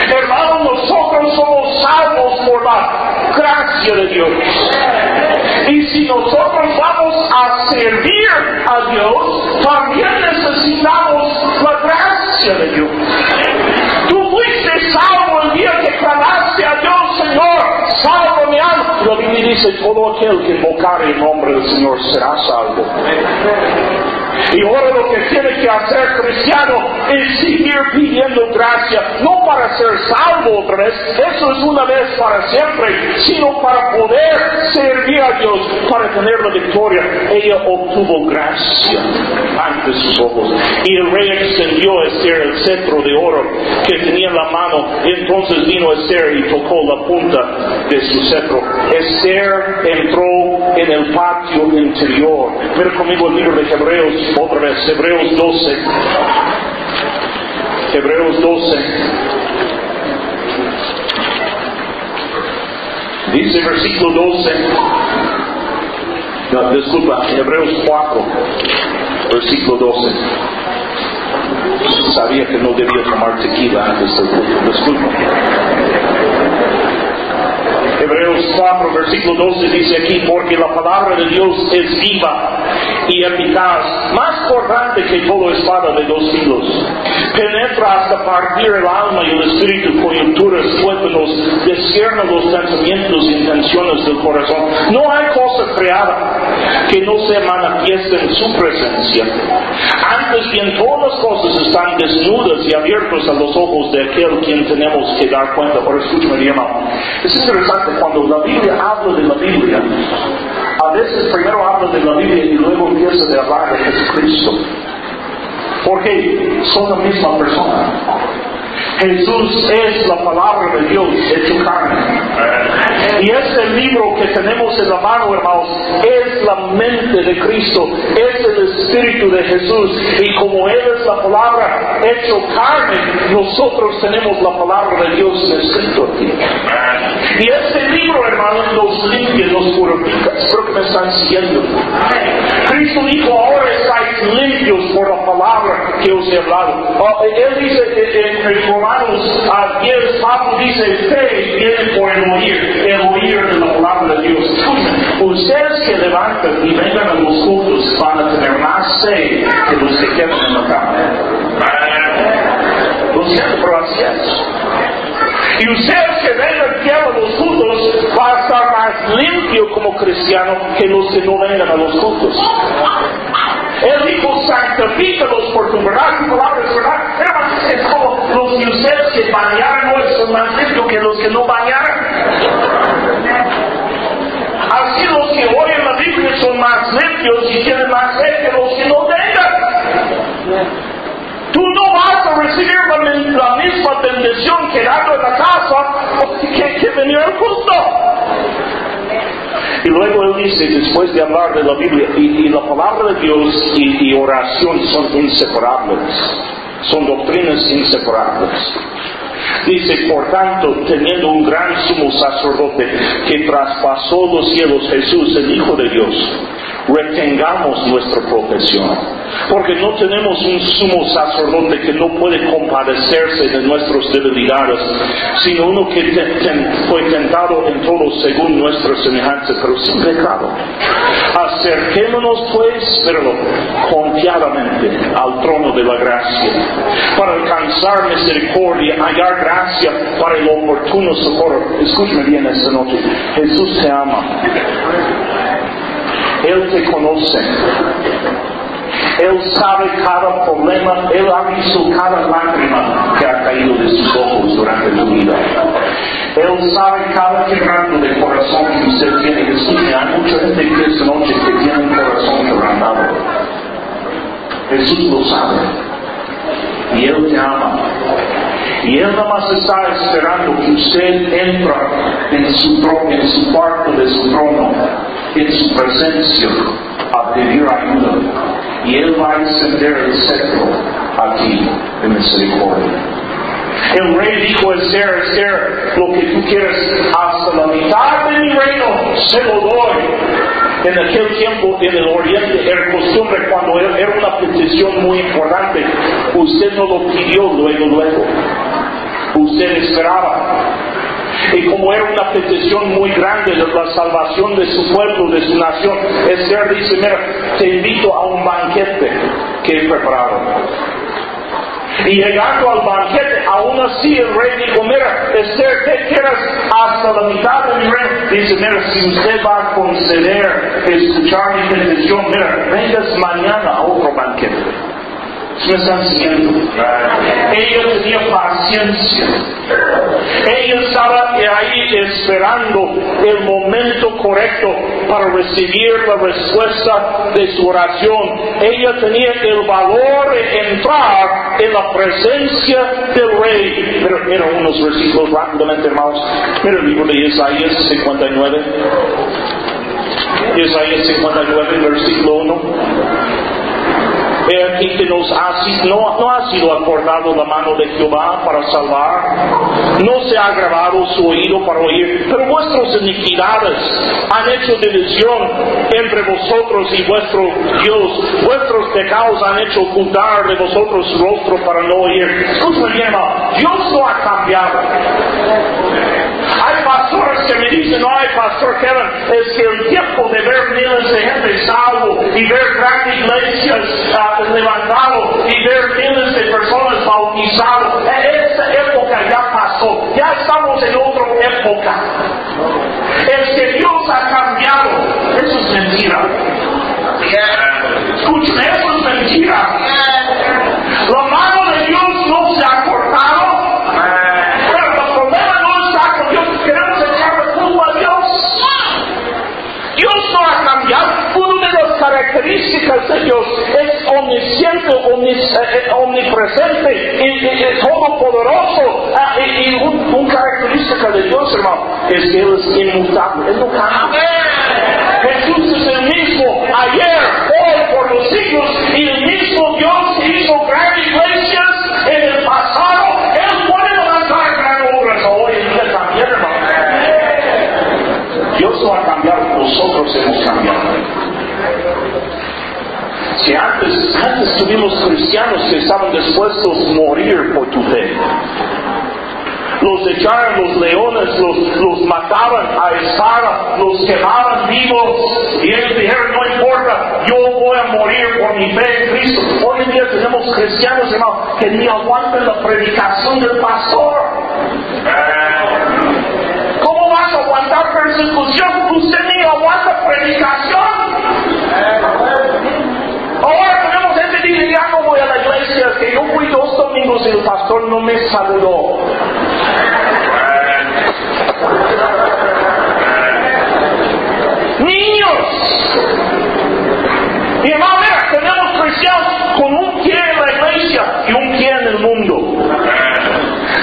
Hermanos, nosotros somos salvos por la gracia de Dios. Y si nosotros vamos a servir a Dios, también necesitamos la gracia de Dios. Tú fuiste salvo el día que clamaste a Dios, Señor, salvo mi alma. La Biblia dice, todo aquel que invocare el nombre del Señor será salvo. Y ahora lo que tiene que hacer cristiano es seguir pidiendo gracia, no para ser salvo otra vez, eso es una vez para siempre, sino para poder servir a Dios, para tener la victoria. Ella obtuvo gracia ante sus ojos. Y el rey extendió a Esther el centro de oro que tenía en la mano, y entonces vino Esther y tocó la punta de su cetro. Esther entró en el patio interior. Mira conmigo el libro de Hebreos otra vez, Hebreos 12. Hebreos 12. Dice versículo 12. No, disculpa, Hebreos 4, versículo 12. Sabía que no debía tomar tequila antes del. Disculpa. Hebreos 4, versículo 12 dice aquí, porque la palabra de Dios es viva y eficaz, más cortante que todo espada de dos filos. Penetra hasta partir el alma y el espíritu, coyunturas, tuétanos, descierna los pensamientos e intenciones del corazón. No hay cosa creada que no se manifieste en su presencia. Antes bien, todas las cosas están desnudas y abiertas a los ojos de aquel quien tenemos que dar cuenta. Por escúchame, mi hermano. Es interesante cuando la Biblia habla de la Biblia, a veces primero habla de la Biblia y luego empieza a hablar de Jesucristo. Porque son la misma persona. Jesús es la palabra de Dios hecho carne. Y este libro que tenemos en la mano, hermanos, es la mente de Cristo, es el Espíritu de Jesús. Y como Él es la palabra hecho carne, nosotros tenemos la palabra de Dios escrito aquí. Y este libro, hermanos, nos limpia, nos purifica. Espero que me están siguiendo. Cristo dijo, ahora estáis limpios por la palabra que os he hablado. Ah, él dice en Romanos a 10, Pablo dice, fe viene por el oír, el oír de la palabra de Dios. Ustedes que levantan y vengan a los cultos van a tener más fe que los que quedan en la cama. Lo siento, pero así es. Y ustedes que vengan aquí a los cultos va a estar más limpio como cristiano que los que no vengan a los cultos. Él dijo, santifícalos por tu verdad, tu palabra es verdad. Los que ustedes que bañaron hoy son más limpios que los que no bañaron. Así los que oyen la Biblia son más limpios y tienen más fe que los que no tengan. Tú no vas a recibir la, misma bendición quedando en la casa que, que venir al culto. Y luego él dice, después de hablar de la Biblia, y, la palabra de Dios y, y, oración son inseparables, son doctrinas inseparables. Dice, por tanto, teniendo un gran sumo sacerdote que traspasó los cielos, Jesús, el Hijo de Dios, retengamos nuestra profesión porque no tenemos un sumo sacerdote que no puede compadecerse de nuestras debilidades, sino uno que fue tentado en todo según nuestra semejanza, pero sin pecado. Acerquémonos pues, pero confiadamente al trono de la gracia, para alcanzar misericordia, hallar gracia para el oportuno socorro. Escúchame bien esta noche. Jesús te ama. Él te conoce. Él sabe cada problema, Él ha visto cada lágrima que ha caído de sus ojos durante tu vida. Él sabe cada quebranto de corazón que usted tiene. Escuche, hay mucha gente que esta noche que tiene un corazón quebrantado. Jesús lo sabe. Y Él te ama. Y Él nada más está esperando que usted entra en su, en su cuarto de su trono, en su presencia, a pedir ayuda. Y Él va a encender el cetro aquí de misericordia. El rey dijo a Esther, Esther, lo que tú quieres hasta la mitad de mi reino, se lo doy. En aquel tiempo en el oriente era costumbre cuando era una petición muy importante, usted no lo pidió luego, luego. Usted esperaba. Y como era una petición muy grande de la salvación de su pueblo, de su nación, Esther dice, mira, te invito a un banquete que he preparado. Y llegando al banquete, aún así el rey dijo, mira, Esther, ¿qué quieres hasta la mitad de mi reino? Dice, mira, si usted va a conceder escuchar mi petición, mira, vengas mañana a otro banquete me están siguiendo? Ella tenía paciencia. Ella estaba ahí esperando el momento correcto para recibir la respuesta de su oración. Ella tenía el valor de entrar en la presencia del rey. Pero mira unos versículos rápidamente, hermanos. Mira el libro de Isaías 59. Isaías 59, versículo 1. He aquí que nos ha, no, no ha sido acordado la mano de Jehová para salvar, no se ha grabado su oído para oír, pero vuestras iniquidades han hecho división entre vosotros y vuestro Dios, vuestros pecados han hecho ocultar de vosotros su rostro para no oír. Escúchame bien, Dios no ha cambiado. Hay pastores que me dicen, no hay pastor Kevin, es que el tiempo de ver miles de gente salvo y ver grandes iglesias uh, levantado y ver miles de personas bautizadas, e-, esa época ya pasó, ya estamos en otra época. Es que Dios ha cambiado, eso es mentira. Escuchen, eso es mentira. La mano de Dios no se ha cortado, Una de las características de Dios es omnisciente, eh, eh, omnipresente y, todopoderoso. Ah, y, una característica de Dios, hermano, es que Él es inmutable. Él no cambia. Jesús es el mismo ayer, hoy, por los siglos, y el mismo Dios que hizo grandes iglesias en el pasado, Él puede levantar grandes obras hoy en día también, hermano. Dios no ha cambiado, nosotros hemos cambiado. Si antes, antes tuvimos cristianos que estaban dispuestos a morir por tu fe. Los echaron los leones, los, los mataban a espada, los quemaban vivos y ellos dijeron, no importa, yo voy a morir por mi fe en Cristo. Hoy en día tenemos cristianos, hermano, que ni aguantan la predicación del pastor. ¿Cómo vas a aguantar persecución? Usted ni aguanta predicación. Ahora tenemos gente que dice, ya no voy a la iglesia, que yo fui dos el pastor no me saludó. Niños. Y hermano, mira, tenemos cristianos con un pie en la iglesia y un pie en el mundo.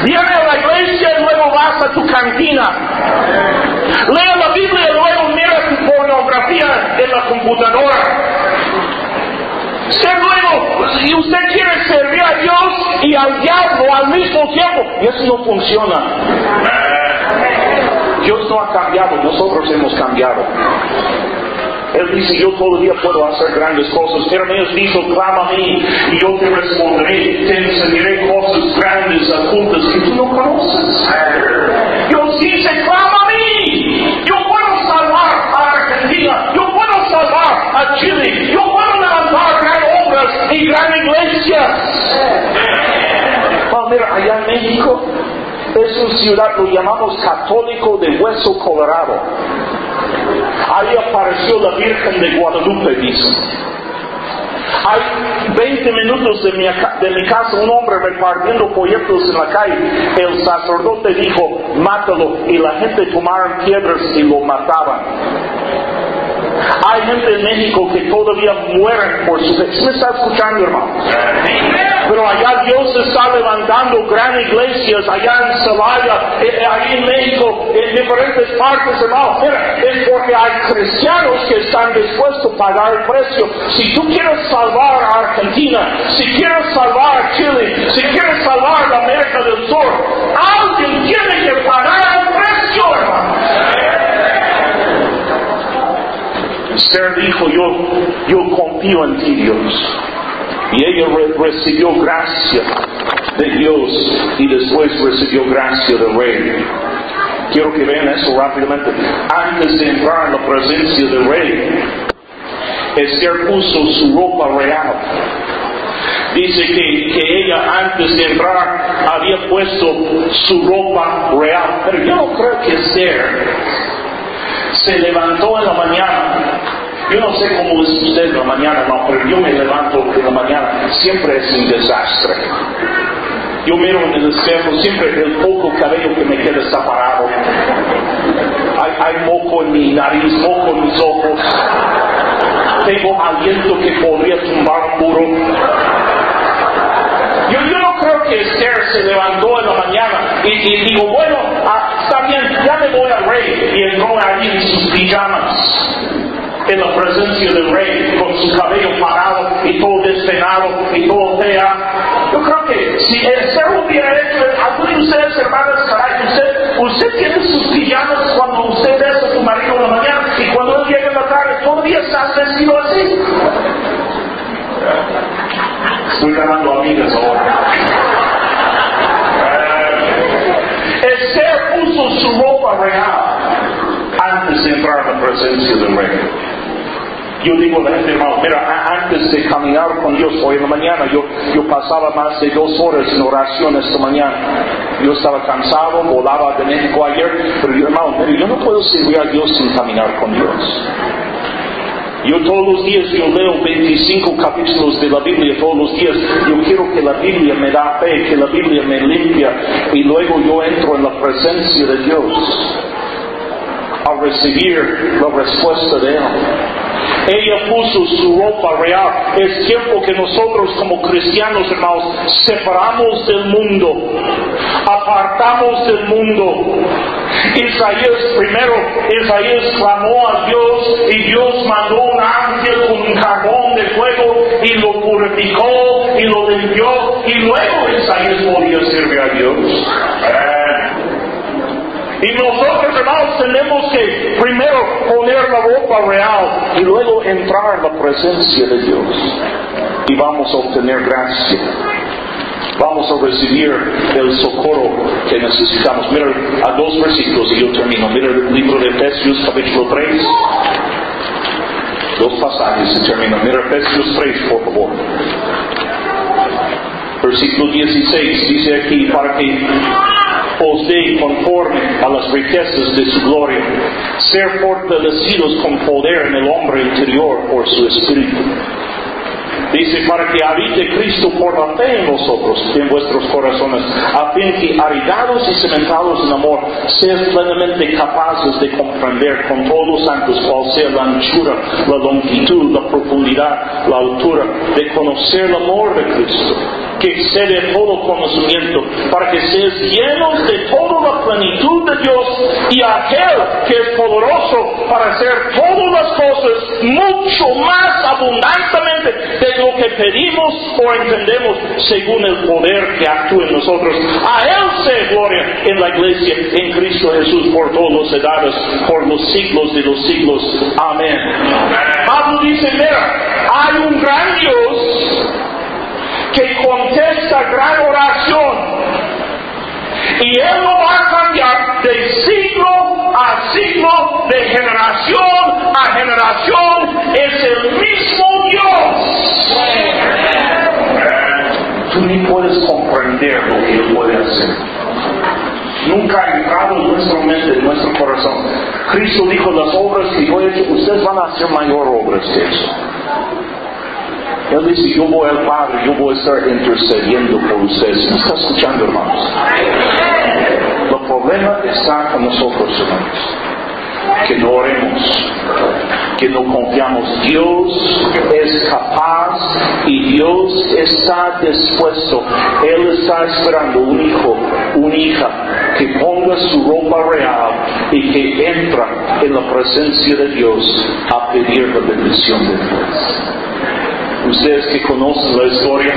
Viene a la iglesia y luego vas a tu cantina. Lee la Biblia y luego mira tu pornografía en la computadora. Luego, y usted quiere servir a Dios y al diablo al mismo tiempo, y eso no funciona. Dios no ha cambiado, nosotros hemos cambiado. Él dice, yo todavía puedo hacer grandes cosas. Jeremías dijo, clama a mí y yo te responderé, te enseñaré cosas grandes, ocultas que tú no conoces. Dios dice, clama y grandes iglesias. Ah, mira, allá en México es una ciudad, lo llamamos católico de hueso colorado. Ahí apareció la Virgen de Guadalupe, dice. Hay 20 minutos de mi, de mi, casa un hombre repartiendo folletos en la calle. El sacerdote dijo, mátalo. Y la gente tomaron piedras y lo mataban. Hay gente en México que todavía mueren por su fe. ¿Me está escuchando, hermano? Pero allá Dios está levantando grandes iglesias, allá en Celaya, eh, eh, ahí en México, en diferentes partes, hermano. Mira, es porque hay cristianos que están dispuestos a pagar el precio. Si tú quieres salvar a Argentina, si quieres salvar a Chile, si quieres salvar a América del Sur, alguien tiene que pagar el precio, hermano. Esther dijo, yo, yo confío en ti, Dios. Y ella recibió gracia de Dios y después recibió gracia del rey. Quiero que vean eso rápidamente. Antes de entrar en la presencia del rey, Esther puso su ropa real. Dice que, que, ella antes de entrar había puesto su ropa real. Pero yo no creo que Esther se levantó en la mañana. Yo no sé cómo es usted en la mañana, no, pero yo me levanto en la mañana, siempre es un desastre. Yo miro en el espejo, siempre el poco cabello que me queda está parado. Hay, hay moco en mi nariz, moco en mis ojos. Tengo aliento que podría tumbar un muro. Yo, yo no creo que Esther se levantó en la mañana y, digo, bueno, ah, está bien, ya me voy al rey. Y entró allí en sus pijamas en la presencia del rey con su cabello parado y todo despeinado y todo fea. Yo creo que si Esther hubiera hecho, algunos de ustedes, hermanas, caray, usted, usted tiene sus pijamas cuando usted besa a su marido en la mañana y cuando él llega en la tarde, todavía está vestido así. Estoy ganando amigas ahora. Esther puso su ropa real antes de entrar a la presencia del rey. Yo digo a gente, hermano, mira, antes de caminar con Dios hoy en la mañana, yo, yo pasaba más de dos horas en oración esta mañana. Yo estaba cansado, volaba de México ayer, pero yo, hermano, mira, yo no puedo servir a Dios sin caminar con Dios. Yo todos los días yo leo 25 capítulos de la Biblia, todos los días yo quiero que la Biblia me da fe, que la Biblia me limpia y luego yo entro en la presencia de Dios a recibir la respuesta de Él. Ella puso su ropa real. Es tiempo que nosotros como cristianos, hermanos, separamos del mundo, apartamos del mundo. Isaías primero, Isaías clamó a Dios y Dios mandó un ángel con un carbón de fuego y lo purificó y lo limpió y luego Isaías podía servir a Dios. Y nosotros, hermanos, tenemos que primero poner la ropa real y luego entrar en la presencia de Dios. Y vamos a obtener gracia. Vamos a recibir el socorro que necesitamos. Mira a dos versículos y yo termino. Mira el libro de Efesios capítulo 3. Dos pasajes y termino. Mira Efesios 3, por favor. Versículo 16 dice aquí, para que os dé conforme a las riquezas de su gloria, ser fortalecidos con poder en el hombre interior por su espíritu. Dice, para que habite Cristo por la fe en vosotros, en vuestros corazones, a fin que, arriesgados y cementados en amor, sean plenamente capaces de comprender con todos los santos cuál sea la anchura, la longitud, la profundidad, la altura, de conocer el amor de Cristo que excede todo conocimiento, para que seas llenos de toda la plenitud de Dios y aquel que es poderoso para hacer todas las cosas mucho más abundantemente de lo que pedimos o entendemos según el poder que actúa en nosotros. A Él se gloria en la iglesia, en Cristo Jesús, por todos los edades, por los siglos de los siglos. Amén. Pablo dice, mira, hay un gran Dios que contesta gran oración. Y Él no va a cambiar de siglo a siglo, de generación a generación. Es el mismo Dios. Tú ni puedes comprender lo que Él puede hacer. Nunca ha entrado en nuestra mente, en nuestro corazón. Cristo dijo, las obras que yo he hecho, ustedes van a hacer mayor obras que eso. Él dice, yo voy al Padre, yo voy a estar intercediendo por ustedes. ¿Me está escuchando, hermanos? El problema está con nosotros, hermanos. Que no oremos, que no confiamos. Dios es capaz y Dios está dispuesto. Él está esperando un hijo, una hija que ponga su ropa real y que entra en la presencia de Dios a pedir la bendición de Dios ustedes que conocen la historia,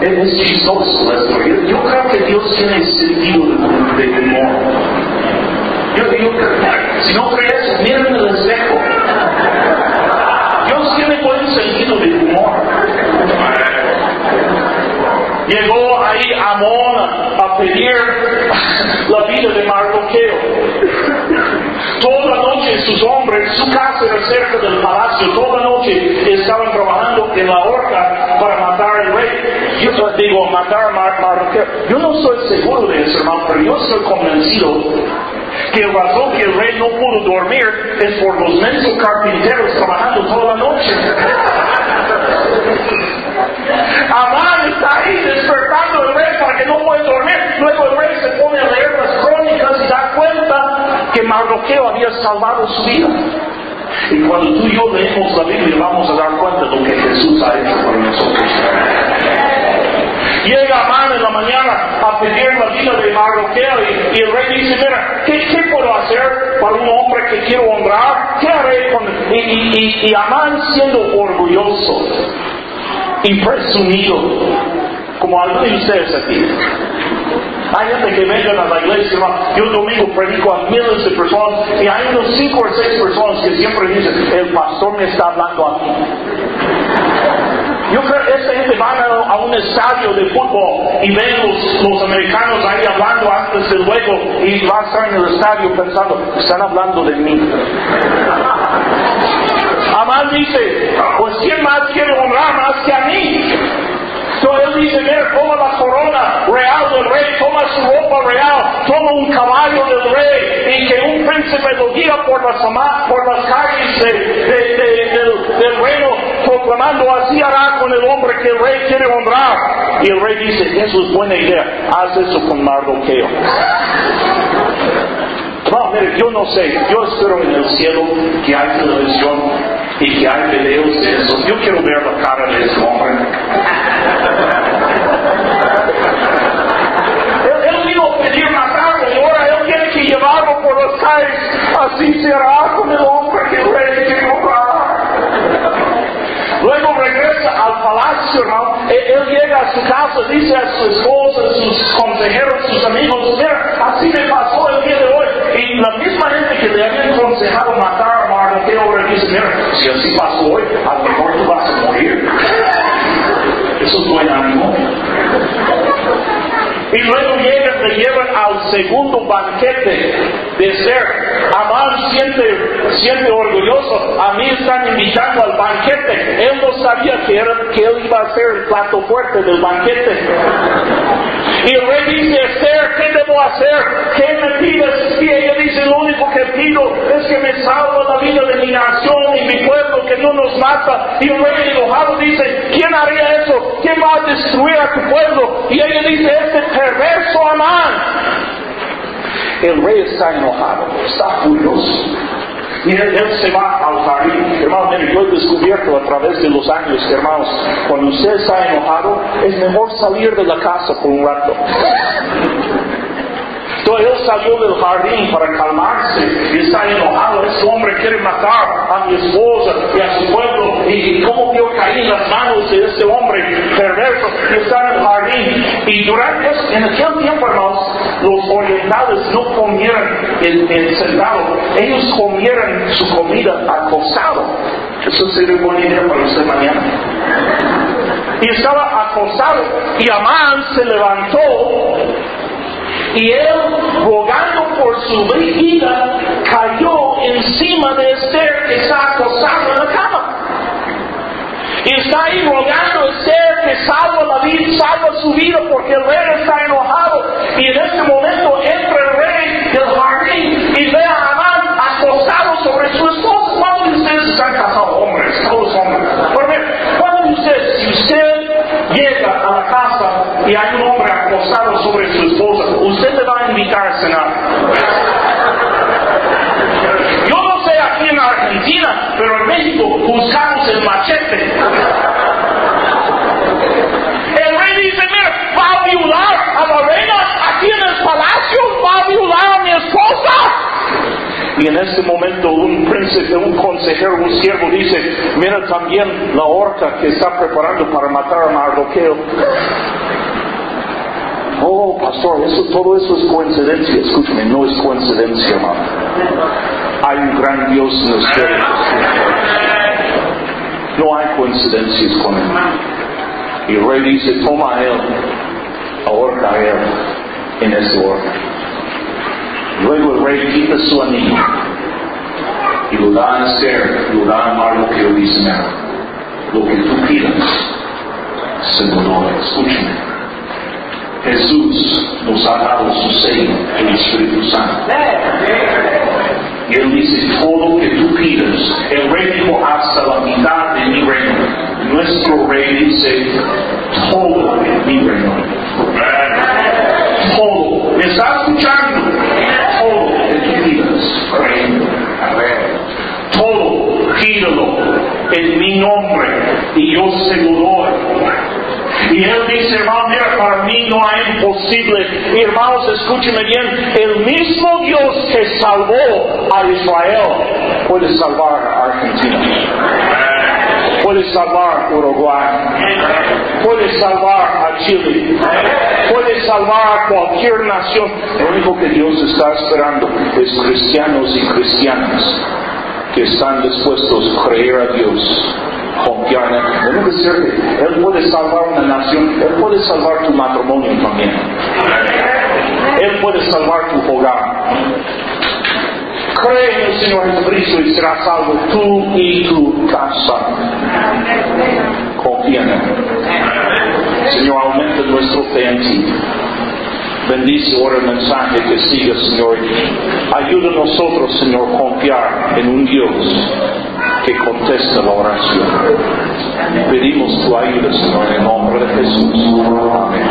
es chistoso la historia. Yo creo que Dios tiene sentido de, humor. Yo, digo si no crees, miren el espejo. Dios tiene buen sentido de humor. Llegó ahí Amón a pedir la vida de Mardoqueo. Toda noche sus hombres, su casa era cerca del palacio, toda noche estaban trabajando en la horca para matar al rey. Yo digo, matar a Mardoqueo. Yo no estoy seguro de eso, hermano, pero yo estoy convencido que el razón que el rey no pudo dormir es por los mensos carpinteros trabajando toda la noche. *laughs* Amán está ahí despertando al rey para que no pueda dormir. Luego el rey se pone a leer las cuenta que Mardoqueo había salvado su vida. Y cuando tú y yo leemos la Biblia vamos a dar cuenta de lo que Jesús ha hecho por nosotros. Llega Amán en la mañana a pedir la vida de Mardoqueo y, el rey dice, mira, ¿qué, puedo hacer para un hombre que quiero honrar? ¿Qué haré con...? Y, y, y Amán siendo orgulloso y presumido, como algunos de ustedes aquí. Hay gente que vengan a la iglesia, yo domingo predico a miles de personas y hay unos cinco o seis personas que siempre dicen, el pastor me está hablando a mí. Yo creo que esta gente va a, un estadio de fútbol y ven los, americanos ahí hablando antes del juego y va a estar en el estadio pensando, están hablando de mí. Amán dice, pues ¿quién más quiere honrar más que a mí? Entonces él dice, mira, toma la corona real del rey, toma su ropa real, toma caballo del rey y que un príncipe lo guía por las, por las calles del, reino, proclamando así hará con el hombre que el rey quiere honrar. Y el rey dice, eso es buena idea, haz eso con Mardoqueo. No, mire, yo no sé, yo espero en el cielo que hay televisión y que hay videos de eso. Yo quiero ver la cara de ese hombre. él, vino a pedir matarlo y ahora él los calles. Así será con el hombre que rey que Luego regresa al palacio, ¿no? Él llega a su casa, dice a su esposa, sus consejeros, sus amigos, mira, así me pasó el día de hoy. Y la misma gente que le había aconsejado matar a Mardoqueo ahora dice, mira, si así pasó hoy, a lo mejor tú vas a morir. Eso es buen ánimo. Y luego llegan, le llevan al segundo banquete de ser. Amán siente, siente orgulloso. A mí están invitando al banquete. Él no sabía que, era, que él iba a ser el plato fuerte del banquete. Y el rey dice, Esther, ¿qué debo hacer? ¿Qué me pides? Y ella dice, lo único que pido es que me salve la vida de mi nación y mi pueblo, que no nos mata. Y el rey enojado dice, ¿quién haría eso? ¿Quién va a destruir a tu pueblo? Y ella dice, este perverso Amán. El rey está enojado, está furioso. Y él, él se va al jardín. Hermano, mire, yo he descubierto a través de los años, hermanos, cuando usted está enojado, es mejor salir de la casa por un rato. Entonces él salió del jardín para calmarse y está enojado. Este hombre quiere matar a mi esposa y a su pueblo. Y cómo yo caí en las manos de este hombre perverso y está en el jardín. Y durante en aquel tiempo, hermanos, los orientales no comieran el, el sentado, ellos comieran su comida acostado. Eso sería buena idea para usted mañana. Y estaba acostado y Amán se levantó y él, rogando por su vida, cayó encima de Esther que está acostada en la cama. Y está ahí rogando a Esther que salva la vida, salva su vida porque el rey está enojado. Y en este momento entra el rey del jardín y ve a Amán acostado sobre su esposa. ¿Cuántos de ustedes están casados? Hombres, todos hombres. ¿Cuántos de ustedes, si usted llega a la casa y hay un hombre acostado sobre su esposa, usted le va a invitar a cenar. Yo no sé aquí en Argentina, pero en Buscamos el machete. El rey dice, mira, va a violar a la reina aquí en el palacio, va a violar a mi esposa. Y en este momento un príncipe, un consejero, un siervo dice, mira también la horca que está preparando para matar a Mardoqueo. Oh, pastor, eso, todo eso es coincidencia. Escúchame, no es coincidencia, hermano. Hay un gran Dios en ustedes. No hay coincidencias con él. Y el rey dice, toma a él, ahorca a él en ese horca. Luego el rey quita su anillo y lo da a Esther, lo da a Mardoqueo y dice, lo que tú pidas, se lo. Jesús nos ha dado su sello, el Espíritu Santo. Y él dice, todo lo que tú pidas, el rey dijo hasta la mitad de mi reino. Nuestro rey dice, todo mi reino. Todo. ¿Me está escuchando? Todo que tú pidas, reino. Todo, pídelo en mi nombre y yo se lo doy. Y él dice, hermano, mira, para mí no hay imposible. Y hermanos, escúchenme bien, el mismo Dios que salvó a Israel puede salvar a Argentina. Puede salvar Uruguay. Puede salvar a Chile. Puede salvar a cualquier nación. Lo único que Dios está esperando es cristianos y cristianas que están dispuestos a creer a Dios confiar en Él. Él puede salvar una nación, Él puede salvar tu matrimonio también. Él puede salvar tu hogar. Cree en el Señor Jesucristo y serás salvo tú y tu casa. Confía en Él. Señor, aumenta nuestro fe en ti. Bendice ahora el mensaje que sigue, Señor. Ayuda a nosotros, Señor, confiar en un Dios que contesta la oración. Pedimos tu ayuda, Señor, en el nombre de Jesús. Amén.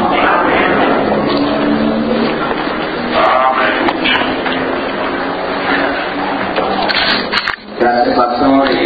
Gracias, pastor.